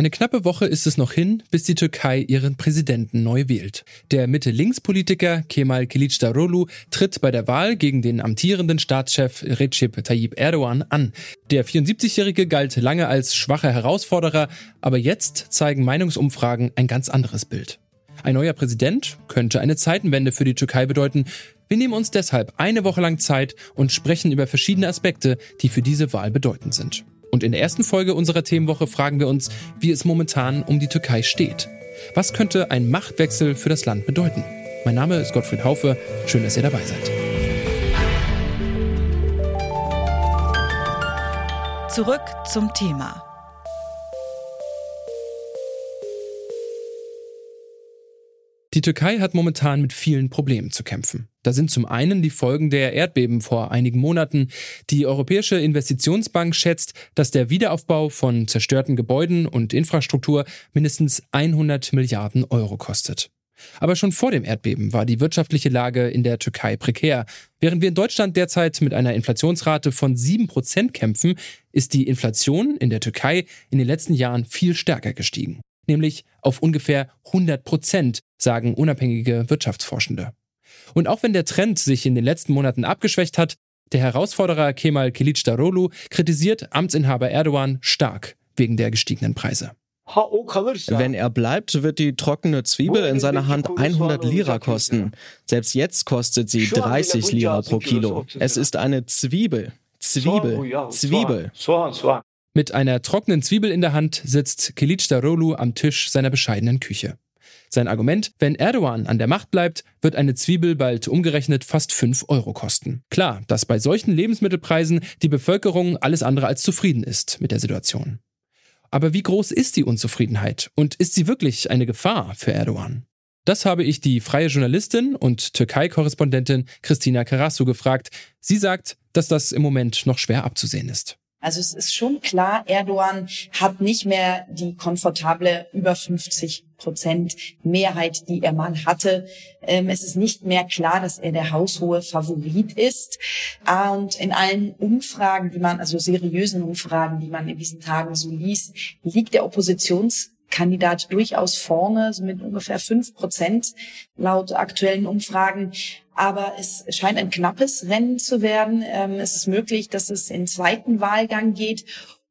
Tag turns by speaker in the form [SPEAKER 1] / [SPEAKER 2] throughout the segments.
[SPEAKER 1] Eine knappe Woche ist es noch hin, bis die Türkei ihren Präsidenten neu wählt. Der Mitte-Links-Politiker Kemal Kılıçdaroğlu tritt bei der Wahl gegen den amtierenden Staatschef Recep Tayyip Erdogan an. Der 74-Jährige galt lange als schwacher Herausforderer, aber jetzt zeigen Meinungsumfragen ein ganz anderes Bild. Ein neuer Präsident könnte eine Zeitenwende für die Türkei bedeuten. Wir nehmen uns deshalb eine Woche lang Zeit und sprechen über verschiedene Aspekte, die für diese Wahl bedeutend sind. Und in der ersten Folge unserer Themenwoche fragen wir uns, wie es momentan um die Türkei steht. Was könnte ein Machtwechsel für das Land bedeuten? Mein Name ist Gottfried Haufe. Schön, dass ihr dabei seid.
[SPEAKER 2] Zurück zum Thema.
[SPEAKER 1] Die Türkei hat momentan mit vielen Problemen zu kämpfen. Da sind zum einen die Folgen der Erdbeben vor einigen Monaten. Die Europäische Investitionsbank schätzt, dass der Wiederaufbau von zerstörten Gebäuden und Infrastruktur mindestens 100 Milliarden Euro kostet. Aber schon vor dem Erdbeben war die wirtschaftliche Lage in der Türkei prekär. Während wir in Deutschland derzeit mit einer Inflationsrate von 7% kämpfen, ist die Inflation in der Türkei in den letzten Jahren viel stärker gestiegen nämlich auf ungefähr 100 Prozent, sagen unabhängige Wirtschaftsforschende. Und auch wenn der Trend sich in den letzten Monaten abgeschwächt hat, der Herausforderer Kemal Kılıçdaroğlu kritisiert Amtsinhaber Erdogan stark wegen der gestiegenen Preise.
[SPEAKER 3] Wenn er bleibt, wird die trockene Zwiebel in seiner Hand 100 Lira kosten. Selbst jetzt kostet sie 30 Lira pro Kilo. Es ist eine Zwiebel. Zwiebel. Zwiebel.
[SPEAKER 1] Mit einer trockenen Zwiebel in der Hand sitzt Kılıçdaroğlu am Tisch seiner bescheidenen Küche. Sein Argument, wenn Erdogan an der Macht bleibt, wird eine Zwiebel bald umgerechnet fast 5 Euro kosten. Klar, dass bei solchen Lebensmittelpreisen die Bevölkerung alles andere als zufrieden ist mit der Situation. Aber wie groß ist die Unzufriedenheit und ist sie wirklich eine Gefahr für Erdogan? Das habe ich die freie Journalistin und Türkei-Korrespondentin Christina Karasu gefragt. Sie sagt, dass das im Moment noch schwer abzusehen ist.
[SPEAKER 4] Also es ist schon klar, Erdogan hat nicht mehr die komfortable über 50 Prozent Mehrheit, die er mal hatte. Ähm, es ist nicht mehr klar, dass er der haushohe Favorit ist. Und in allen Umfragen, die man, also seriösen Umfragen, die man in diesen Tagen so liest, liegt der Oppositionskandidat durchaus vorne, so mit ungefähr fünf Prozent laut aktuellen Umfragen aber es scheint ein knappes Rennen zu werden. Ähm, es ist möglich, dass es in zweiten Wahlgang geht.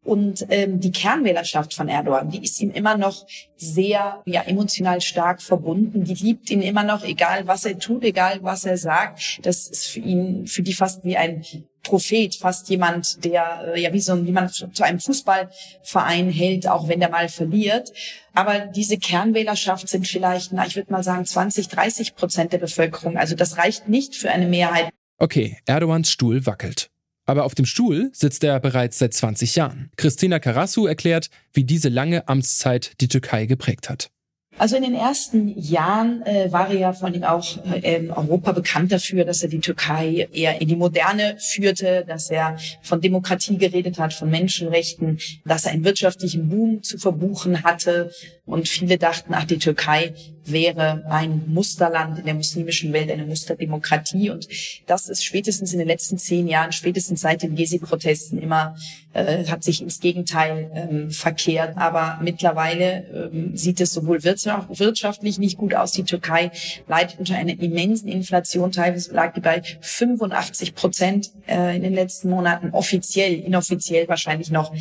[SPEAKER 4] Und ähm, die Kernwählerschaft von Erdogan, die ist ihm immer noch sehr ja, emotional stark verbunden. Die liebt ihn immer noch, egal was er tut, egal was er sagt. Das ist für ihn, für die fast wie ein Prophet, fast jemand, der äh, ja wie so ein, wie man zu einem Fußballverein hält, auch wenn der mal verliert. Aber diese Kernwählerschaft sind vielleicht, na, ich würde mal sagen, 20, 30 Prozent der Bevölkerung. Also das reicht nicht für eine Mehrheit.
[SPEAKER 1] Okay, Erdogans Stuhl wackelt. Aber auf dem Stuhl sitzt er bereits seit 20 Jahren. Christina Karasu erklärt, wie diese lange Amtszeit die Türkei geprägt hat.
[SPEAKER 4] Also in den ersten Jahren äh, war er ja vor allem auch äh, in Europa bekannt dafür, dass er die Türkei eher in die Moderne führte, dass er von Demokratie geredet hat, von Menschenrechten, dass er einen wirtschaftlichen Boom zu verbuchen hatte. Und viele dachten, ach, die Türkei wäre ein Musterland in der muslimischen Welt, eine Musterdemokratie. Und das ist spätestens in den letzten zehn Jahren, spätestens seit den Gezi-Protesten immer, äh, hat sich ins Gegenteil ähm, verkehrt. Aber mittlerweile ähm, sieht es sowohl wirtschaftlich nicht gut aus. Die Türkei leidet unter einer immensen Inflation. Teilweise lag die bei 85 Prozent äh, in den letzten Monaten. Offiziell, inoffiziell wahrscheinlich noch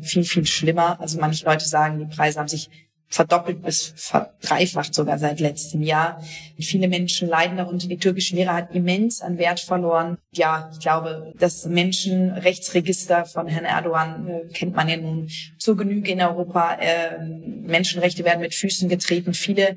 [SPEAKER 4] viel, viel schlimmer. Also manche Leute sagen, die Preise haben sich verdoppelt bis verdreifacht sogar seit letztem Jahr. Viele Menschen leiden darunter. Die türkische Lehre hat immens an Wert verloren. Ja, ich glaube, das Menschenrechtsregister von Herrn Erdogan äh, kennt man ja nun zur Genüge in Europa. Äh, Menschenrechte werden mit Füßen getreten. Viele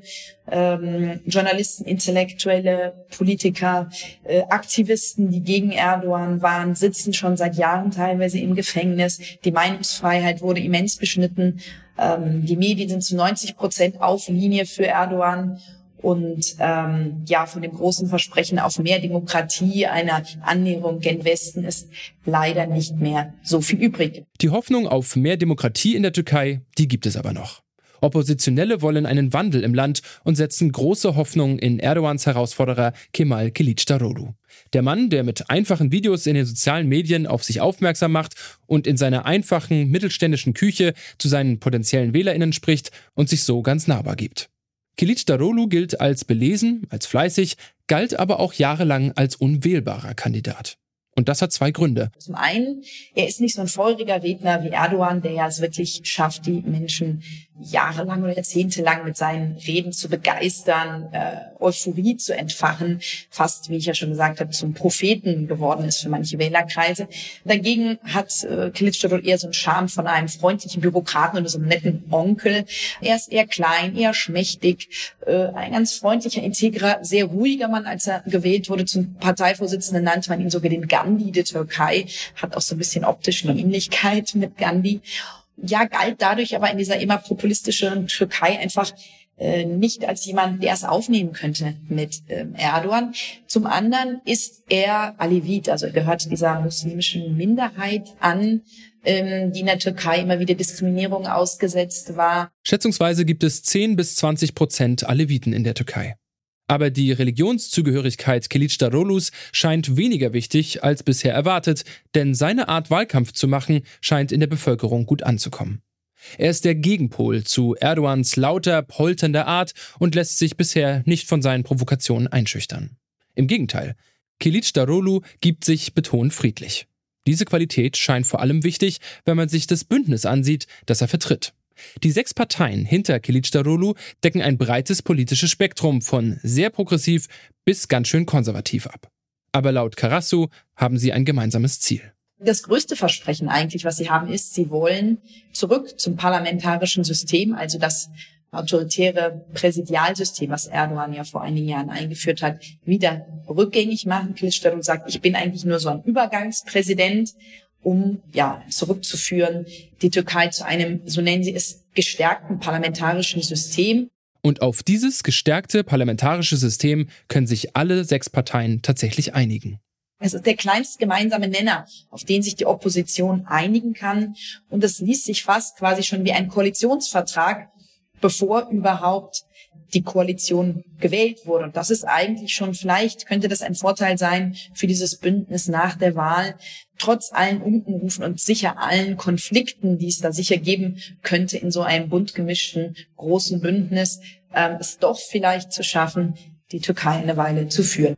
[SPEAKER 4] ähm, Journalisten, Intellektuelle, Politiker, äh, Aktivisten, die gegen Erdogan waren, sitzen schon seit Jahren teilweise im Gefängnis. Die Meinungsfreiheit wurde immens beschnitten. Ähm, die Medien sind zu 90 Prozent auf Linie für Erdogan. Und ähm, ja, von dem großen Versprechen auf mehr Demokratie, einer Annäherung gen Westen ist leider nicht mehr so viel übrig.
[SPEAKER 1] Die Hoffnung auf mehr Demokratie in der Türkei, die gibt es aber noch. Oppositionelle wollen einen Wandel im Land und setzen große Hoffnung in Erdogans Herausforderer Kemal Kilicdaroglu. Der Mann, der mit einfachen Videos in den sozialen Medien auf sich aufmerksam macht und in seiner einfachen mittelständischen Küche zu seinen potenziellen WählerInnen spricht und sich so ganz nahbar gibt. Kilicdaroglu gilt als belesen, als fleißig, galt aber auch jahrelang als unwählbarer Kandidat. Und das hat zwei Gründe.
[SPEAKER 4] Zum einen, er ist nicht so ein feuriger Redner wie Erdogan, der ja es wirklich schafft, die Menschen jahrelang oder jahrzehntelang mit seinen Reden zu begeistern, äh, Euphorie zu entfachen, fast, wie ich ja schon gesagt habe, zum Propheten geworden ist für manche Wählerkreise. Dagegen hat äh, Kılıçdaroğlu eher so einen Charme von einem freundlichen Bürokraten oder so einem netten Onkel. Er ist eher klein, eher schmächtig, äh, ein ganz freundlicher, integrer, sehr ruhiger Mann. Als er gewählt wurde zum Parteivorsitzenden, nannte man ihn sogar den Gandhi der Türkei, hat auch so ein bisschen optisch eine Ähnlichkeit mit Gandhi ja, galt dadurch aber in dieser immer populistischen Türkei einfach äh, nicht als jemand, der es aufnehmen könnte mit ähm, Erdogan. Zum anderen ist er Alevit, also gehört dieser muslimischen Minderheit an, ähm, die in der Türkei immer wieder Diskriminierung ausgesetzt war.
[SPEAKER 1] Schätzungsweise gibt es 10 bis 20 Prozent Aleviten in der Türkei. Aber die Religionszugehörigkeit Kilicdaroglu's scheint weniger wichtig als bisher erwartet, denn seine Art Wahlkampf zu machen scheint in der Bevölkerung gut anzukommen. Er ist der Gegenpol zu Erdogans lauter, polternder Art und lässt sich bisher nicht von seinen Provokationen einschüchtern. Im Gegenteil, Kilicdaroglu gibt sich betont friedlich. Diese Qualität scheint vor allem wichtig, wenn man sich das Bündnis ansieht, das er vertritt. Die sechs Parteien hinter Kilicdaroglu decken ein breites politisches Spektrum von sehr progressiv bis ganz schön konservativ ab. Aber laut Karasu haben sie ein gemeinsames Ziel.
[SPEAKER 4] Das größte Versprechen eigentlich, was sie haben, ist, sie wollen zurück zum parlamentarischen System, also das autoritäre Präsidialsystem, was Erdogan ja vor einigen Jahren eingeführt hat, wieder rückgängig machen. Kilicdaroglu sagt, ich bin eigentlich nur so ein Übergangspräsident um ja zurückzuführen die Türkei zu einem, so nennen sie es, gestärkten parlamentarischen System.
[SPEAKER 1] Und auf dieses gestärkte parlamentarische System können sich alle sechs Parteien tatsächlich einigen.
[SPEAKER 4] Es ist der kleinste gemeinsame Nenner, auf den sich die Opposition einigen kann. Und das liest sich fast quasi schon wie ein Koalitionsvertrag, bevor überhaupt die Koalition gewählt wurde. Und das ist eigentlich schon, vielleicht könnte das ein Vorteil sein für dieses Bündnis nach der Wahl, trotz allen Unkenrufen und sicher allen Konflikten, die es da sicher geben könnte in so einem bunt gemischten großen Bündnis, äh, es doch vielleicht zu schaffen, die Türkei eine Weile zu führen.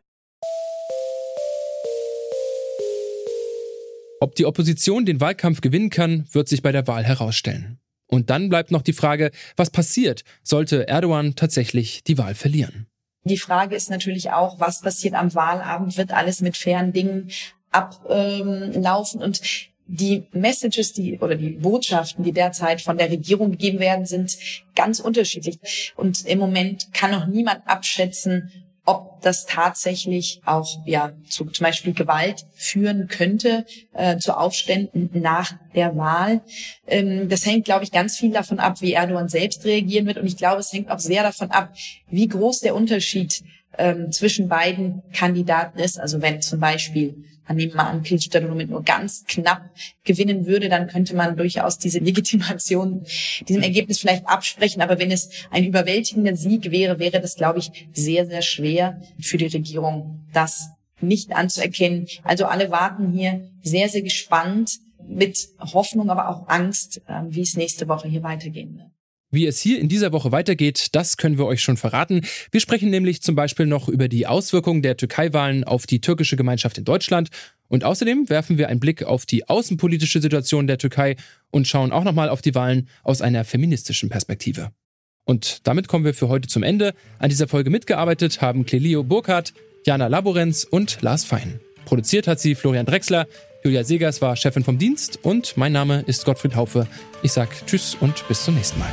[SPEAKER 1] Ob die Opposition den Wahlkampf gewinnen kann, wird sich bei der Wahl herausstellen. Und dann bleibt noch die Frage, was passiert, sollte Erdogan tatsächlich die Wahl verlieren?
[SPEAKER 4] Die Frage ist natürlich auch, was passiert am Wahlabend? Wird alles mit fairen Dingen ablaufen? Und die Messages, die oder die Botschaften, die derzeit von der Regierung gegeben werden, sind ganz unterschiedlich. Und im Moment kann noch niemand abschätzen, ob das tatsächlich auch ja zu zum Beispiel Gewalt führen könnte, äh, zu Aufständen nach der Wahl. Ähm, das hängt, glaube ich, ganz viel davon ab, wie Erdogan selbst reagieren wird. Und ich glaube, es hängt auch sehr davon ab, wie groß der Unterschied ähm, zwischen beiden Kandidaten ist. Also wenn zum Beispiel an, Pilzstadtlo mit nur ganz knapp gewinnen würde, dann könnte man durchaus diese Legitimation diesem Ergebnis vielleicht absprechen. Aber wenn es ein überwältigender Sieg wäre, wäre das, glaube ich, sehr, sehr schwer für die Regierung, das nicht anzuerkennen. Also alle warten hier sehr, sehr gespannt mit Hoffnung, aber auch Angst, ähm, wie es nächste Woche hier weitergehen wird.
[SPEAKER 1] Wie es hier in dieser Woche weitergeht, das können wir euch schon verraten. Wir sprechen nämlich zum Beispiel noch über die Auswirkungen der Türkei-Wahlen auf die türkische Gemeinschaft in Deutschland. Und außerdem werfen wir einen Blick auf die außenpolitische Situation der Türkei und schauen auch nochmal auf die Wahlen aus einer feministischen Perspektive. Und damit kommen wir für heute zum Ende. An dieser Folge mitgearbeitet haben Clelio Burkhardt, Jana Laborenz und Lars Fein. Produziert hat sie Florian Drexler. Julia Segers war Chefin vom Dienst und mein Name ist Gottfried Haufe. Ich sage Tschüss und bis zum nächsten Mal.